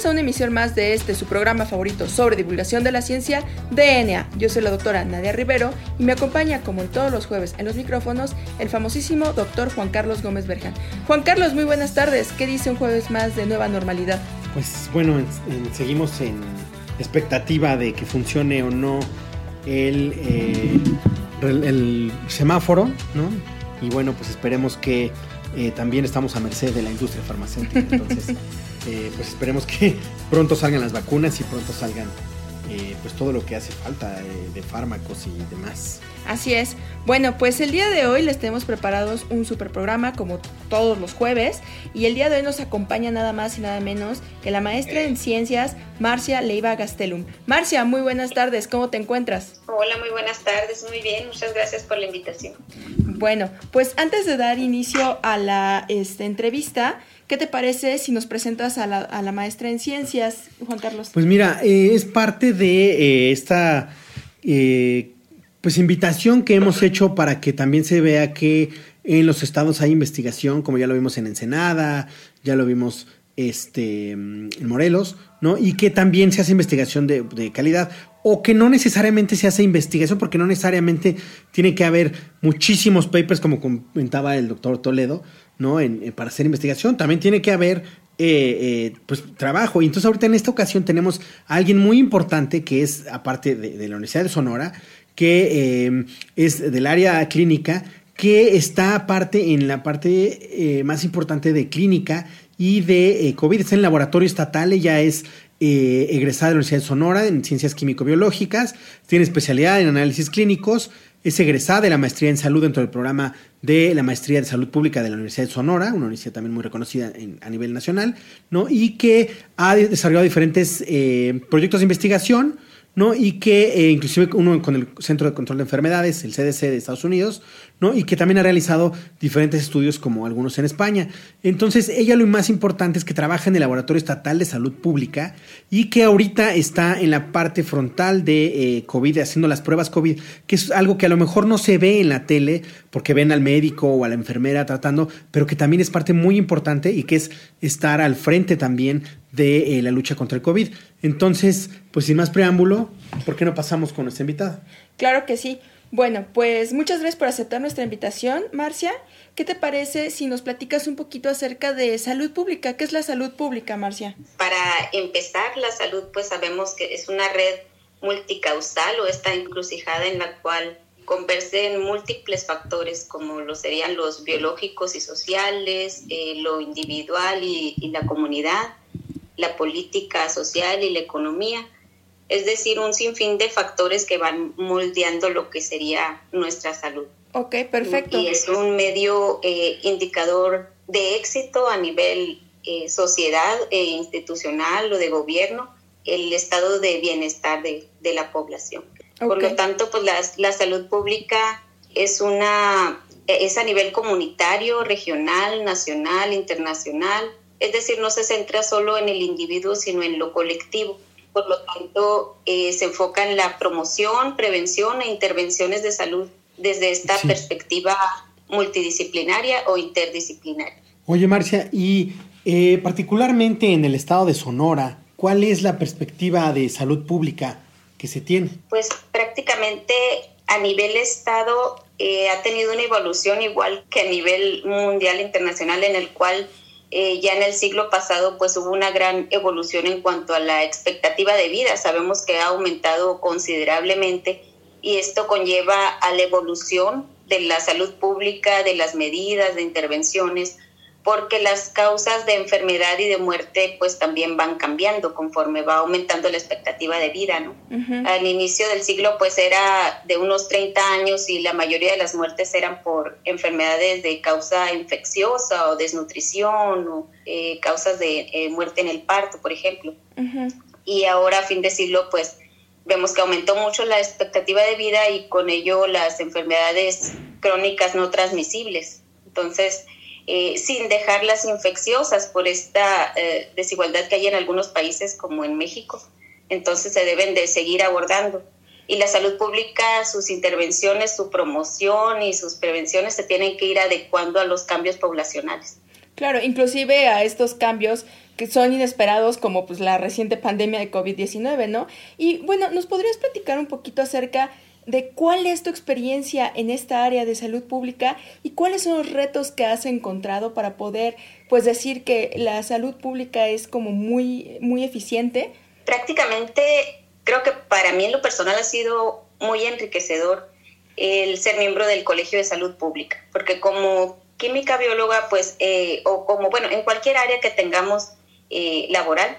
Bienvenidos a una emisión más de este, su programa favorito sobre divulgación de la ciencia, DNA. Yo soy la doctora Nadia Rivero y me acompaña, como en todos los jueves en los micrófonos, el famosísimo doctor Juan Carlos Gómez Berjan. Juan Carlos, muy buenas tardes. ¿Qué dice un jueves más de nueva normalidad? Pues bueno, seguimos en expectativa de que funcione o no el, eh, el, semáforo, ¿no? Y bueno, pues esperemos que eh, también estamos a merced de la industria farmacéutica. Entonces, eh, pues esperemos que pronto salgan las vacunas y pronto salgan eh, pues todo lo que hace falta de fármacos y demás. Así es. Bueno, pues el día de hoy les tenemos preparados un super programa como todos los jueves y el día de hoy nos acompaña nada más y nada menos que la maestra en ciencias Marcia Leiva Gastelum. Marcia, muy buenas tardes, ¿cómo te encuentras? Hola, muy buenas tardes, muy bien, muchas gracias por la invitación. Bueno, pues antes de dar inicio a la este, entrevista, ¿Qué te parece si nos presentas a la, maestra en ciencias, Juan Carlos? Pues mira, eh, es parte de eh, esta eh, pues invitación que hemos hecho para que también se vea que en los estados hay investigación, como ya lo vimos en Ensenada, ya lo vimos este, en Morelos, ¿no? Y que también se hace investigación de, de, calidad, o que no necesariamente se hace investigación, porque no necesariamente tiene que haber muchísimos papers, como comentaba el doctor Toledo, ¿no? En, para hacer investigación. También tiene que haber eh, eh, pues trabajo. Y entonces ahorita en esta ocasión tenemos a alguien muy importante que es, aparte de, la Universidad de Sonora, que eh, es del área clínica, que está aparte en la parte eh, más importante de clínica y de eh, COVID. Está en el laboratorio estatal, ella es egresada de la Universidad de Sonora en ciencias químico-biológicas, tiene especialidad en análisis clínicos, es egresada de la maestría en salud dentro del programa de la maestría de salud pública de la Universidad de Sonora, una universidad también muy reconocida a nivel nacional, ¿no? y que ha desarrollado diferentes proyectos de investigación, ¿no? Y que eh, inclusive uno con el Centro de Control de Enfermedades, el CDC de Estados Unidos, ¿no? Y que también ha realizado diferentes estudios como algunos en España. Entonces, ella lo más importante es que trabaja en el Laboratorio Estatal de Salud Pública y que ahorita está en la parte frontal de eh, COVID, haciendo las pruebas COVID, que es algo que a lo mejor no se ve en la tele porque ven al médico o a la enfermera tratando, pero que también es parte muy importante y que es estar al frente también de eh, la lucha contra el COVID. Entonces, pues sin más preámbulo, ¿por qué no pasamos con nuestra invitada? Claro que sí. Bueno, pues muchas gracias por aceptar nuestra invitación, Marcia. ¿Qué te parece si nos platicas un poquito acerca de salud pública? ¿Qué es la salud pública, Marcia? Para empezar, la salud, pues sabemos que es una red multicausal o esta encrucijada en la cual conversen múltiples factores como lo serían los biológicos y sociales, eh, lo individual y la comunidad, la política social y la economía, es decir, un sinfín de factores que van moldeando lo que sería nuestra salud. Ok, perfecto. Y es un medio eh, indicador de éxito a nivel eh, sociedad e institucional o de gobierno, el estado de bienestar de, la población. Por lo tanto, pues la, la salud pública es una es a nivel comunitario, regional, nacional, internacional, es decir, no se centra solo en el individuo, sino en lo colectivo. Por lo tanto, eh, se enfoca en la promoción, prevención e intervenciones de salud desde esta perspectiva multidisciplinaria o interdisciplinaria. Oye, Marcia, y eh, particularmente en el estado de Sonora, ¿cuál es la perspectiva de salud pública que se tiene? Pues prácticamente a nivel estado eh, ha tenido una evolución igual que a nivel mundial internacional en el cual eh, ya en el siglo pasado pues hubo una gran evolución en cuanto a la expectativa de vida. Sabemos que ha aumentado considerablemente y esto conlleva a la evolución de la salud pública, de las medidas, de intervenciones, porque las causas de enfermedad y de muerte pues también van cambiando conforme va aumentando la expectativa de vida, ¿no? Al inicio del siglo pues era de unos 30 años y la mayoría de las muertes eran por enfermedades de causa infecciosa o desnutrición o eh, causas de eh, muerte en el parto, por ejemplo. Y ahora a fin de siglo pues vemos que aumentó mucho la expectativa de vida y con ello las enfermedades crónicas no transmisibles. Entonces, eh, sin dejar las infecciosas por esta eh, desigualdad que hay en algunos países como en México. Entonces se deben de seguir abordando. Y la salud pública, sus intervenciones, su promoción y sus prevenciones se tienen que ir adecuando a los cambios poblacionales. Claro, inclusive a estos cambios que son inesperados como pues la reciente pandemia de COVID-19, ¿no? Y bueno, ¿nos podrías platicar un poquito acerca de cuál es tu experiencia en esta área de salud pública y cuáles son los retos que has encontrado para poder pues decir que la salud pública es como muy muy eficiente? Prácticamente creo que para mí en lo personal ha sido muy enriquecedor el ser miembro del Colegio de Salud Pública, porque como química bióloga, pues, eh, o como, bueno, en cualquier área que tengamos eh, laboral,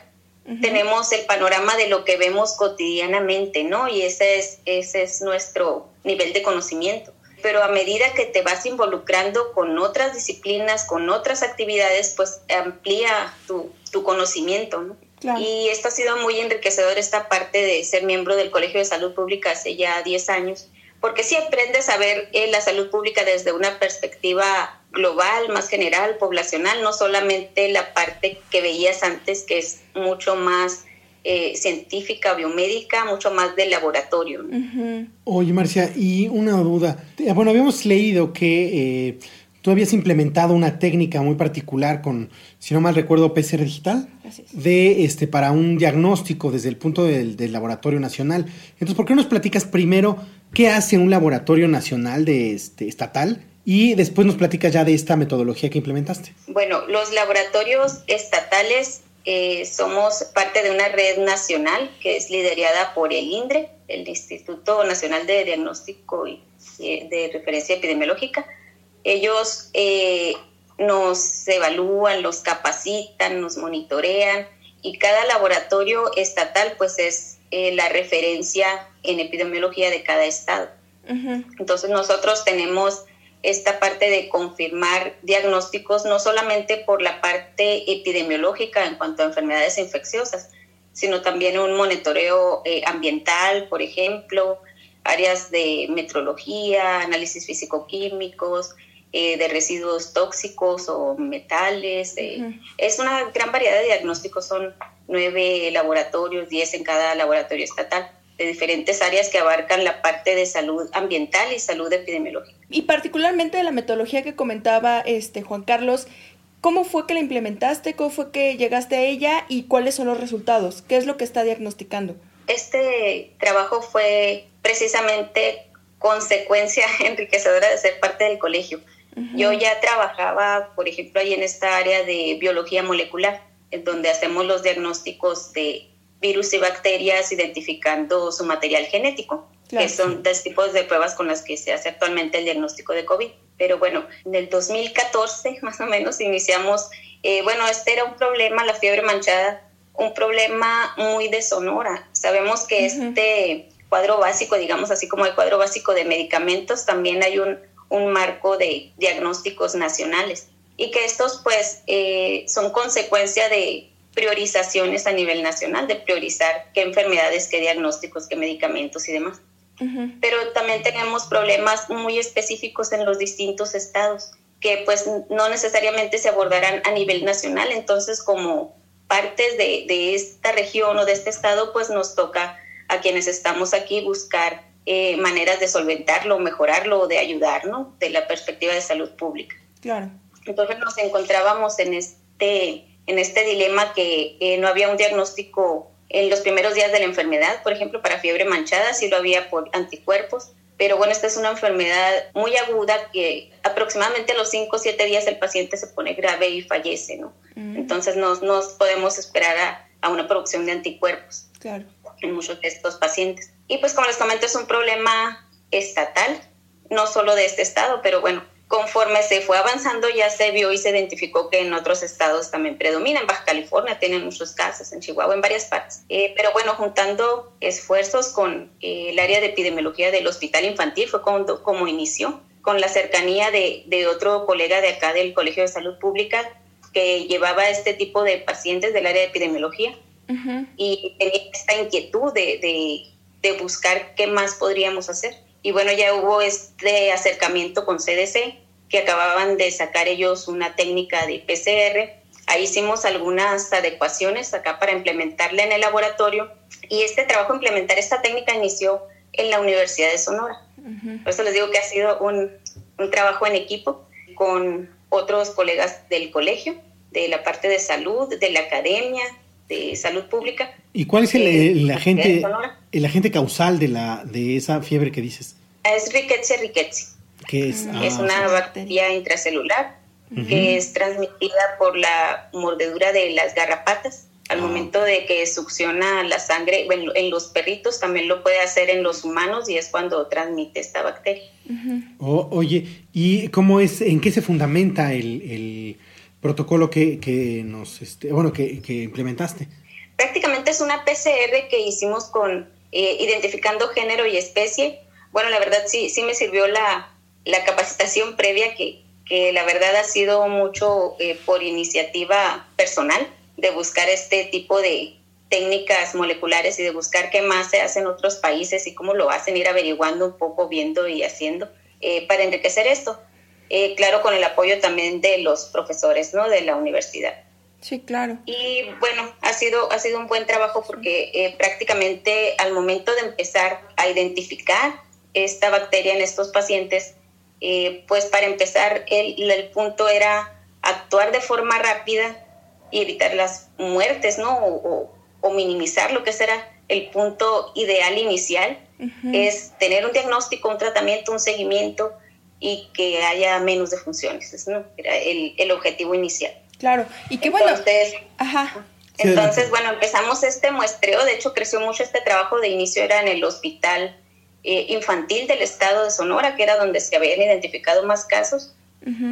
tenemos el panorama de lo que vemos cotidianamente, ¿no? Y ese es, ese es nuestro nivel de conocimiento. Pero a medida que te vas involucrando con otras disciplinas, con otras actividades, pues amplía tu, tu conocimiento, ¿no? Y esto ha sido muy enriquecedor, esta parte de ser miembro del Colegio de Salud Pública hace ya 10 años, porque sí aprendes a ver eh, la salud pública desde una perspectiva global, más general, poblacional, no solamente la parte que veías antes, que es mucho más eh, científica, biomédica, mucho más de laboratorio. Oye, Marcia, y una duda. Bueno, habíamos leído que eh, tú habías implementado una técnica muy particular con, si no mal recuerdo, PCR digital, de este para un diagnóstico desde el punto del, del laboratorio nacional. Entonces, ¿por qué no nos platicas primero qué hace un laboratorio nacional de este estatal? Y después nos platicas ya de esta metodología que implementaste. Bueno, los laboratorios estatales eh, somos parte de una red nacional que es liderada por el INDRE, el Instituto Nacional de Diagnóstico y de Referencia Epidemiológica. Ellos eh, nos evalúan, los capacitan, nos monitorean y cada laboratorio estatal pues es eh, la referencia en epidemiología de cada estado. Entonces nosotros tenemos esta parte de confirmar diagnósticos, no solamente por la parte epidemiológica en cuanto a enfermedades infecciosas, sino también un monitoreo eh, ambiental, por ejemplo, áreas de metrología, análisis físico-químicos, eh, de residuos tóxicos o metales. Eh, es una gran variedad de diagnósticos, son nueve laboratorios, diez en cada laboratorio estatal de diferentes áreas que abarcan la parte de salud ambiental y salud epidemiológica. Y particularmente de la metodología que comentaba este Juan Carlos, ¿cómo fue que la implementaste? ¿Cómo fue que llegaste a ella? ¿Y cuáles son los resultados? ¿Qué es lo que está diagnosticando? Este trabajo fue precisamente consecuencia enriquecedora de ser parte del colegio. Yo ya trabajaba, por ejemplo, ahí en esta área de biología molecular, en donde hacemos los diagnósticos de virus y bacterias identificando su material genético, que son dos tipos de pruebas con las que se hace actualmente el diagnóstico de COVID. Pero bueno, en el 2014 más o menos iniciamos, eh, bueno, este era un problema, la fiebre manchada, un problema muy de Sonora. Sabemos que este cuadro básico, digamos así como el cuadro básico de medicamentos, también hay un, un marco de diagnósticos nacionales y que estos pues eh, son consecuencia de priorizaciones a nivel nacional, de priorizar qué enfermedades, qué diagnósticos, qué medicamentos y demás. Pero también tenemos problemas muy específicos en los distintos estados que pues no necesariamente se abordarán a nivel nacional. Entonces, como partes de, de esta región o de este estado, pues nos toca a quienes estamos aquí buscar eh, maneras de solventarlo, mejorarlo o de ayudarnos de la perspectiva de salud pública. Claro. Entonces nos encontrábamos en este en este dilema que no había un diagnóstico en los primeros días de la enfermedad, por ejemplo, para fiebre manchada, sí lo había por anticuerpos, pero bueno, esta es una enfermedad muy aguda que aproximadamente a los 5 o 7 días el paciente se pone grave y fallece, ¿no? Mm. Entonces no nos podemos esperar a, a, una producción de anticuerpos claro. en muchos de estos pacientes. Y pues como les comento, es un problema estatal, no solo de este estado, pero bueno, conforme se fue avanzando ya se vio y se identificó que en otros estados también predomina. En Baja California tienen muchos casos, en Chihuahua, en varias partes. Eh, pero bueno, juntando esfuerzos con eh, el área de epidemiología del Hospital Infantil fue como, como inició, con la cercanía de, de, otro colega de acá del Colegio de Salud Pública que llevaba este tipo de pacientes del área de epidemiología y tenía esta inquietud de, de, de buscar qué más podríamos hacer. Y bueno, ya hubo este acercamiento con CDC que acababan de sacar ellos una técnica de PCR. Ahí hicimos algunas adecuaciones acá para implementarla en el laboratorio y este trabajo, implementar esta técnica, inició en la Universidad de Sonora. Por eso les digo que ha sido un, un trabajo en equipo con otros colegas del colegio, de la parte de salud, de la academia, de salud pública. ¿Y cuál es el, el, agente, el agente causal de, la, de esa fiebre que dices? Es Rickettsia rickettsii. ¿Qué es? es ah, una bacteria intracelular que es transmitida por la mordedura de las garrapatas. Al ah. momento de que succiona la sangre, bueno, en los perritos también lo puede hacer en los humanos y es cuando transmite esta bacteria. oye, ¿y cómo es, en qué se fundamenta el, el protocolo que, que nos, este, bueno, que, que, implementaste? Prácticamente es una PCR que hicimos con eh, identificando género y especie. Bueno, la verdad sí, sí me sirvió la, la capacitación previa que, que la verdad ha sido mucho eh, por iniciativa personal de buscar este tipo de técnicas moleculares y de buscar qué más se hace en otros países y cómo lo hacen, ir averiguando un poco, viendo y haciendo eh, para enriquecer esto. Eh, claro, con el apoyo también de los profesores ¿no? de la universidad. Sí, claro. Y bueno, ha sido, ha sido un buen trabajo porque prácticamente al momento de empezar a identificar esta bacteria en estos pacientes, eh, pues para empezar, el, el, punto era actuar de forma rápida y evitar las muertes, ¿no? O, minimizar lo que será el punto ideal inicial, es tener un diagnóstico, un tratamiento, un seguimiento y que haya menos defunciones, ¿no? Era el, el objetivo inicial. Claro, y qué bueno. Ajá. Entonces, bueno, empezamos este muestreo, de hecho creció mucho este trabajo, de inicio era en el hospital eh, infantil del estado de Sonora, que era donde se habían identificado más casos,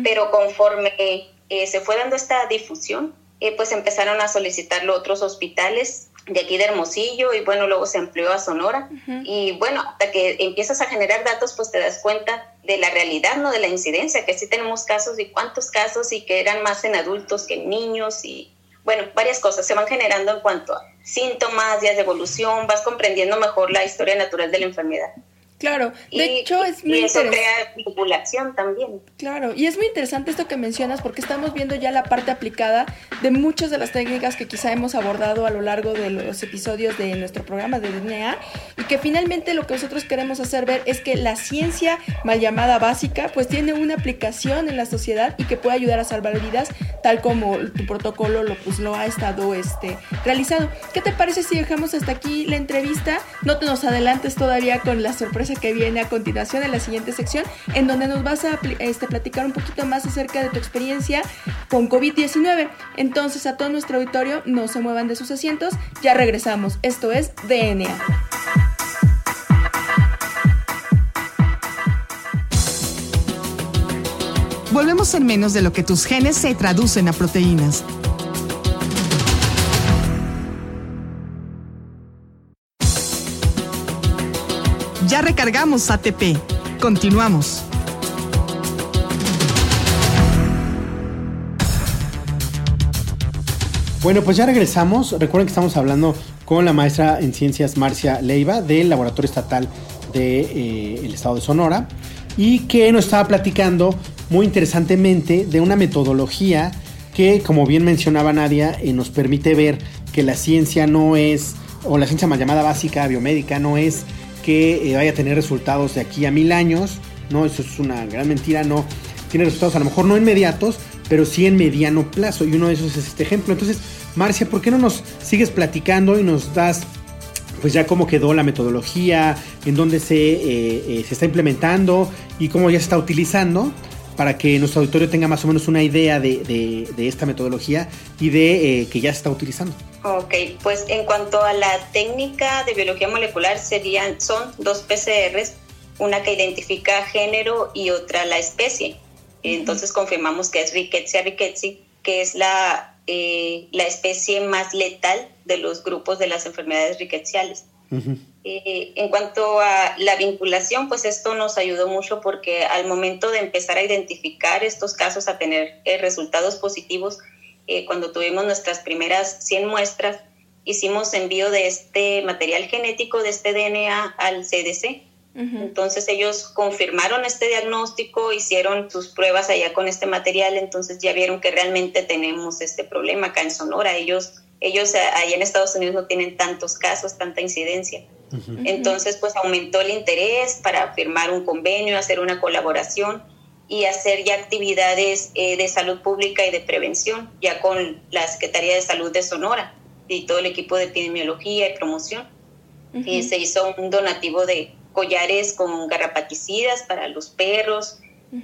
pero conforme eh, se fue dando esta difusión, eh, pues empezaron a solicitarlo otros hospitales de aquí de Hermosillo y bueno, luego se amplió a Sonora. Y bueno, hasta que empiezas a generar datos, pues te das cuenta de la realidad, no de la incidencia, que sí tenemos casos y cuántos casos y que eran más en adultos que en niños y bueno, varias cosas se van generando en cuanto a síntomas, días de evolución, vas comprendiendo mejor la historia natural de la enfermedad. Claro, de hecho es muy y eso crea vinculación también. Claro, y es muy interesante esto que mencionas porque estamos viendo ya la parte aplicada de muchas de las técnicas que quizá hemos abordado a lo largo de los episodios de nuestro programa de DNA y que finalmente lo que nosotros queremos hacer ver es que la ciencia mal llamada básica pues tiene una aplicación en la sociedad y que puede ayudar a salvar vidas tal como tu protocolo lo, pues, lo ha estado este, realizado. ¿Qué te parece si dejamos hasta aquí la entrevista? No te nos adelantes todavía con la sorpresa que viene a continuación en la siguiente sección, en donde nos vas a este, platicar un poquito más acerca de tu experiencia con COVID-19. Entonces, a todo nuestro auditorio, no se muevan de sus asientos, ya regresamos. Esto es DNA. Volvemos en menos de lo que tus genes se traducen a proteínas. Ya recargamos ATP. Continuamos. Bueno, pues ya regresamos. Recuerden que estamos hablando con la maestra en ciencias Marcia Leiva del Laboratorio Estatal del de, eh, Estado de Sonora y que nos estaba platicando muy interesantemente de una metodología que, como bien mencionaba Nadia, eh, nos permite ver que la ciencia no es, o la ciencia más llamada básica, biomédica, no es que eh, vaya a tener resultados de aquí a mil años, ¿no? Eso es una gran mentira, no. Tiene resultados a lo mejor no inmediatos, pero sí en mediano plazo, y uno de esos es este ejemplo. Entonces, Marcia, ¿por qué no nos sigues platicando y nos das pues ya cómo quedó la metodología, en dónde se, eh, eh, se está implementando y cómo ya se está utilizando para que nuestro auditorio tenga más o menos una idea de, de, esta metodología y de que ya se está utilizando. Ok, pues en cuanto a la técnica de biología molecular, serían, son dos PCRs, una que identifica género y otra la especie. Entonces confirmamos que es Rickettsia rickettsii, que es la, eh, la especie más letal de los grupos de las enfermedades rickettsiales. Eh, en cuanto a la vinculación, pues esto nos ayudó mucho porque al momento de empezar a identificar estos casos, a tener eh, resultados positivos, eh, cuando tuvimos nuestras primeras 100 muestras, hicimos envío de este material genético, de este DNA al CDC. Entonces ellos confirmaron este diagnóstico, hicieron sus pruebas allá con este material, entonces ya vieron que realmente tenemos este problema acá en Sonora. Ellos, ellos eh, allá en Estados Unidos no tienen tantos casos, tanta incidencia. Entonces pues aumentó el interés para firmar un convenio, hacer una colaboración y hacer ya actividades eh, de salud pública y de prevención, ya con la Secretaría de Salud de Sonora y todo el equipo de epidemiología y promoción. Y se hizo un donativo de collares con garrapaticidas para los perros,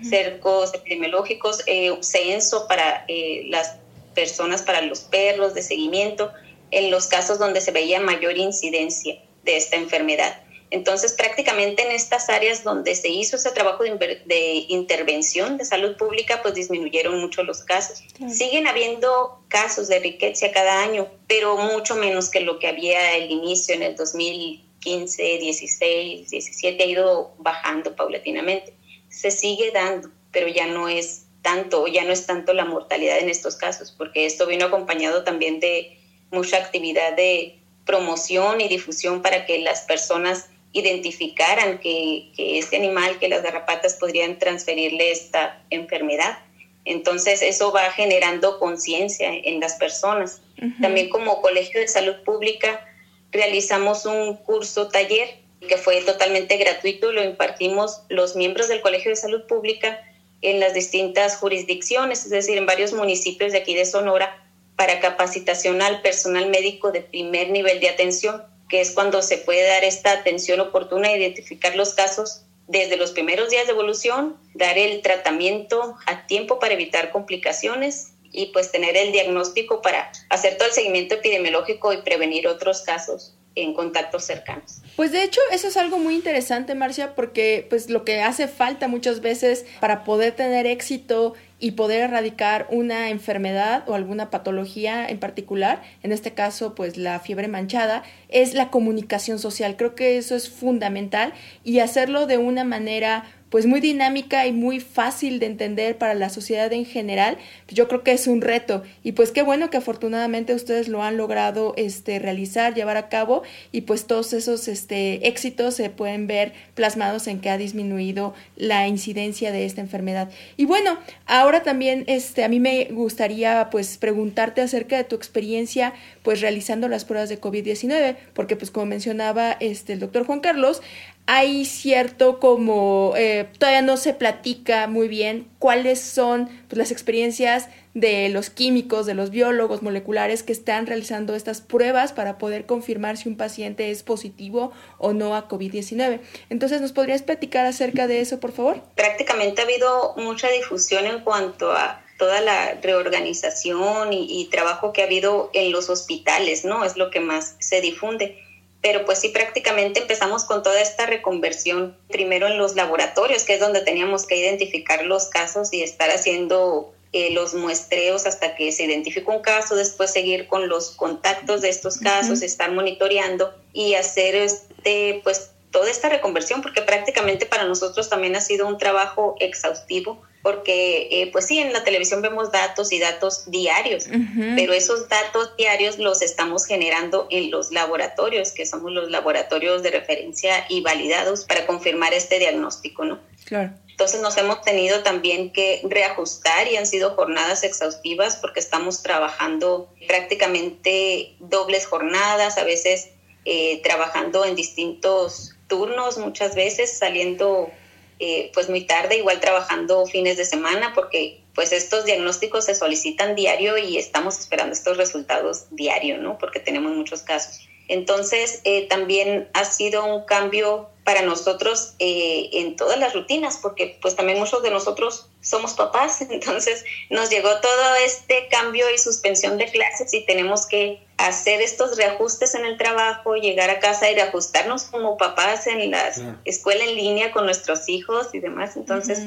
cercos epidemiológicos, eh, censo para eh, las personas, para los perros de seguimiento, en los casos donde se veía mayor incidencia de esta enfermedad. Entonces, prácticamente en estas áreas donde se hizo ese trabajo de, intervención de salud pública, pues disminuyeron mucho los casos. Siguen habiendo casos de riqueza cada año, pero mucho menos que lo que había el inicio en el 2015, 16, 17, ha ido bajando paulatinamente. Se sigue dando, pero ya no es tanto, ya no es tanto la mortalidad en estos casos, porque esto vino acompañado también de mucha actividad de promoción y difusión para que las personas identificaran que, que este animal, que las garrapatas podrían transferirle esta enfermedad. Entonces eso va generando conciencia en las personas. También como Colegio de Salud Pública realizamos un curso taller que fue totalmente gratuito, lo impartimos los miembros del Colegio de Salud Pública en las distintas jurisdicciones, es decir, en varios municipios de aquí de Sonora, para capacitación al personal médico de primer nivel de atención que es cuando se puede dar esta atención oportuna, identificar los casos desde los primeros días de evolución, dar el tratamiento a tiempo para evitar complicaciones y pues tener el diagnóstico para hacer todo el seguimiento epidemiológico y prevenir otros casos en contactos cercanos. Pues de hecho eso es algo muy interesante, Marcia, porque pues lo que hace falta muchas veces para poder tener éxito y poder erradicar una enfermedad o alguna patología en particular, en este caso pues la fiebre manchada, es la comunicación social. Creo que eso es fundamental y hacerlo de una manera pues muy dinámica y muy fácil de entender para la sociedad en general, yo creo que es un reto y pues qué bueno que afortunadamente ustedes lo han logrado este realizar, llevar a cabo y pues todos esos este éxitos se pueden ver plasmados en que ha disminuido la incidencia de esta enfermedad. Y bueno, ahora también este a mí me gustaría pues preguntarte acerca de tu experiencia pues realizando las pruebas de COVID-19, porque pues como mencionaba este el doctor Juan Carlos, hay cierto como eh, todavía no se platica muy bien cuáles son pues, las experiencias de los químicos, de los biólogos moleculares que están realizando estas pruebas para poder confirmar si un paciente es positivo o no a COVID-19. Entonces, ¿nos podrías platicar acerca de eso, por favor? Prácticamente ha habido mucha difusión en cuanto a toda la reorganización y, y trabajo que ha habido en los hospitales, ¿no? Es lo que más se difunde pero pues sí prácticamente empezamos con toda esta reconversión primero en los laboratorios, que es donde teníamos que identificar los casos y estar haciendo eh, los muestreos hasta que se identifica un caso, después seguir con los contactos de estos casos, estar monitoreando y hacer este pues toda esta reconversión, porque prácticamente para nosotros también ha sido un trabajo exhaustivo porque eh, pues sí, en la televisión vemos datos y datos diarios, pero esos datos diarios los estamos generando en los laboratorios, que somos los laboratorios de referencia y validados para confirmar este diagnóstico, ¿no? Claro. Entonces nos hemos tenido también que reajustar y han sido jornadas exhaustivas porque estamos trabajando prácticamente dobles jornadas, a veces eh, trabajando en distintos turnos, muchas veces saliendo eh, pues muy tarde, igual trabajando fines de semana, porque pues estos diagnósticos se solicitan diario y estamos esperando estos resultados diario, ¿no? Porque tenemos muchos casos. Entonces, eh, también ha sido un cambio para nosotros eh, en todas las rutinas, porque pues también muchos de nosotros somos papás, entonces nos llegó todo este cambio y suspensión de clases y tenemos que hacer estos reajustes en el trabajo, llegar a casa y reajustarnos como papás en la escuela en línea con nuestros hijos y demás. Entonces,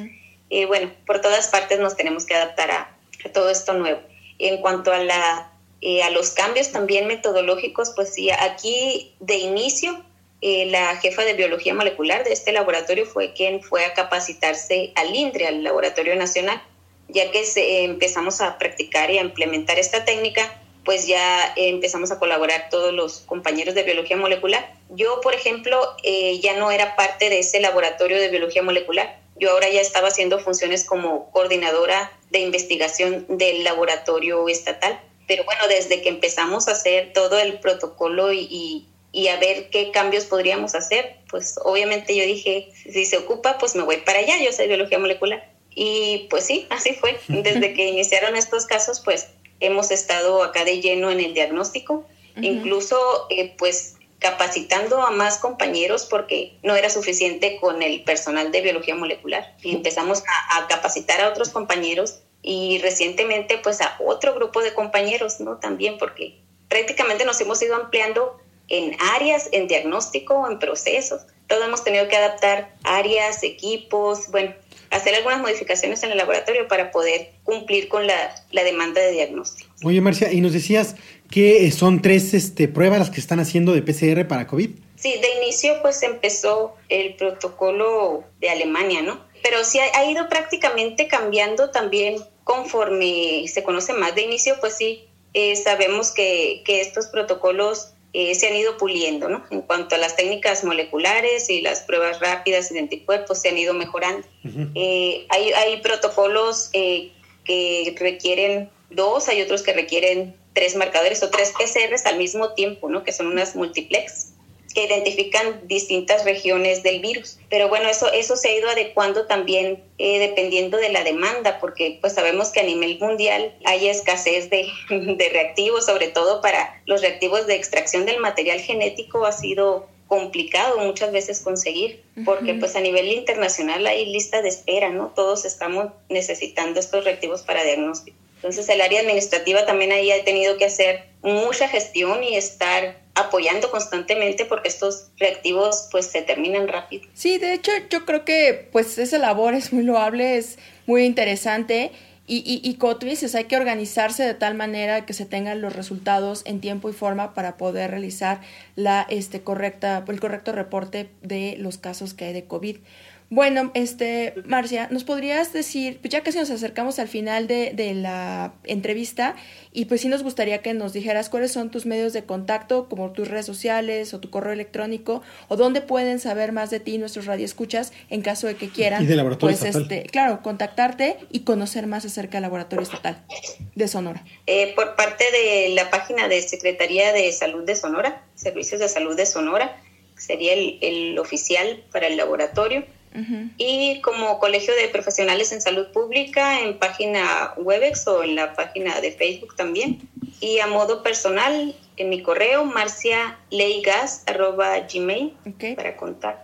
eh, bueno, por todas partes nos tenemos que adaptar a, todo esto nuevo. En cuanto a la eh, a los cambios también metodológicos, pues sí, aquí de inicio eh, la jefa de biología molecular de este laboratorio fue quien fue a capacitarse al INDRE, al Laboratorio Nacional, ya que se, empezamos a practicar y a implementar esta técnica, pues ya empezamos a colaborar todos los compañeros de biología molecular. Yo, por ejemplo, eh, ya no era parte de ese laboratorio de biología molecular. Yo ahora ya estaba haciendo funciones como coordinadora de investigación del laboratorio estatal. Pero bueno, desde que empezamos a hacer todo el protocolo y, y, a ver qué cambios podríamos hacer, pues obviamente yo dije, si se ocupa, pues me voy para allá, yo soy biología molecular. Y pues sí, así fue. Desde que iniciaron estos casos, pues hemos estado acá de lleno en el diagnóstico, incluso eh, pues capacitando a más compañeros porque no era suficiente con el personal de biología molecular. Y empezamos a, capacitar a otros compañeros y recientemente pues a otro grupo de compañeros, ¿no? También porque prácticamente nos hemos ido ampliando en áreas, en diagnóstico, en procesos. Todos hemos tenido que adaptar áreas, equipos, bueno, hacer algunas modificaciones en el laboratorio para poder cumplir con la, demanda de diagnóstico. Oye, Marcia, y nos decías que son tres este, pruebas las que están haciendo de PCR para COVID. Sí, de inicio pues empezó el protocolo de Alemania, ¿no? Pero sí ha, ido prácticamente cambiando también conforme se conoce más. De inicio pues sí, eh, sabemos que, que estos protocolos eh, se han ido puliendo, ¿no? En cuanto a las técnicas moleculares y las pruebas rápidas de anticuerpos se han ido mejorando. Eh, hay, hay, protocolos eh, que requieren dos, hay otros que requieren tres marcadores o tres PCRs al mismo tiempo, ¿no? Que son unas multiplex que identifican distintas regiones del virus. Pero bueno, eso, eso se ha ido adecuando también eh, dependiendo de la demanda, porque pues sabemos que a nivel mundial hay escasez de, de reactivos, sobre todo para los reactivos de extracción del material genético ha sido complicado muchas veces conseguir, porque pues a nivel internacional hay lista de espera, ¿no? Todos estamos necesitando estos reactivos para diagnóstico. Entonces el área administrativa también ahí ha tenido que hacer mucha gestión y estar apoyando constantemente porque estos reactivos pues se terminan rápido. Sí, de hecho yo creo que pues esa labor es muy loable, es muy interesante y, y, hay que organizarse de tal manera que se tengan los resultados en tiempo y forma para poder realizar la este correcta el correcto reporte de los casos que hay de COVID. Bueno, este, Marcia, ¿nos podrías decir, pues ya casi nos acercamos al final de, de, la entrevista, y pues sí nos gustaría que nos dijeras cuáles son tus medios de contacto, como tus redes sociales o tu correo electrónico, o dónde pueden saber más de ti nuestros radioescuchas en caso de que quieran, y de laboratorio pues este, claro, contactarte y conocer más acerca del laboratorio estatal de Sonora. Eh, por parte de la página de Secretaría de Salud de Sonora, Servicios de Salud de Sonora, sería el, el oficial para el laboratorio y como Colegio de Profesionales en Salud Pública en página Webex o en la página de Facebook también. Y a modo personal, en mi correo, marcialeigas.gmail okay. para contar.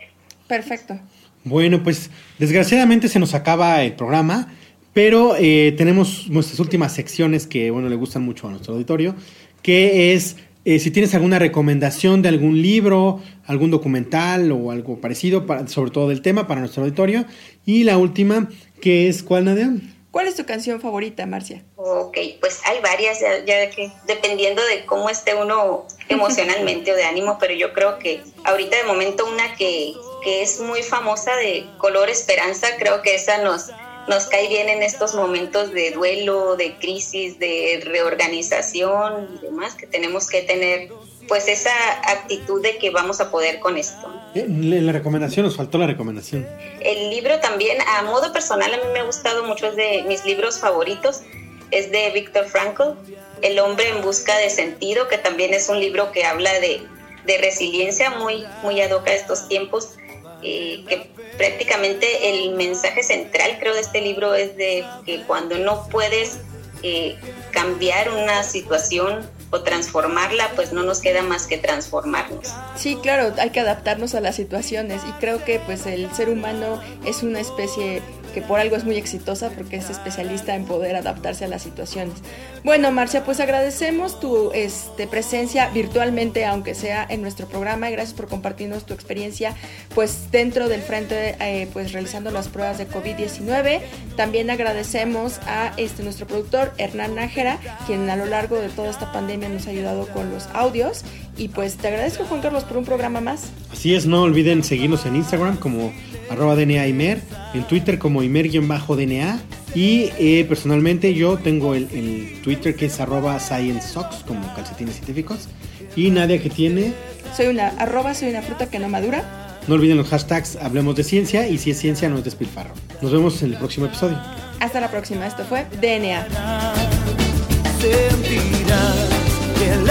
Perfecto. Bueno, pues desgraciadamente se nos acaba el programa, pero eh, tenemos nuestras últimas secciones que, bueno, le gustan mucho a nuestro auditorio, que es eh, si tienes alguna recomendación de algún libro, algún documental o algo parecido, sobre todo del tema, para nuestro auditorio. Y la última, que es ¿cuál, Nadia? ¿Cuál es tu canción favorita, Marcia? Ok, pues hay varias, ya, que dependiendo de cómo esté uno emocionalmente o de ánimo, pero yo creo que ahorita de momento una que, que es muy famosa de Color Esperanza, creo que esa nos, nos cae bien en estos momentos de duelo, de crisis, de reorganización y demás, que tenemos que tener pues esa actitud de que vamos a poder con esto. En la recomendación, nos faltó la recomendación. El libro también, a modo personal, a mí me ha gustado mucho, es de mis libros favoritos, es de Viktor Frankl, El hombre en busca de sentido, que también es un libro que habla de, de resiliencia muy, muy ad hoc a estos tiempos eh, que prácticamente el mensaje central creo de este libro es de que cuando no puedes eh, cambiar una situación o transformarla, pues no nos queda más que transformarnos. Sí, claro, hay que adaptarnos a las situaciones y creo que pues el ser humano es una especie que por algo es muy exitosa porque es especialista en poder adaptarse a las situaciones. Bueno, Marcia, pues agradecemos tu este, presencia virtualmente, aunque sea en nuestro programa, y gracias por compartirnos tu experiencia pues dentro del frente, eh, pues realizando las pruebas de COVID-19. También agradecemos a este, nuestro productor Hernán Nájera, quien a lo largo de toda esta pandemia nos ha ayudado con los audios. Y pues te agradezco, Juan Carlos, por un programa más. Así es, no olviden seguirnos en Instagram como arroba DNA Imer, en Twitter como Imer-DNA Y eh, personalmente yo tengo el, el Twitter que es arroba ScienceSocks, como calcetines científicos. Y Nadia que tiene, Soy una arroba, soy una fruta que no madura. no olviden los hashtags Hablemos de Ciencia y si es ciencia no es despilfarro. Nos vemos en el próximo episodio. Hasta la próxima. Esto fue DNA. sentirás que el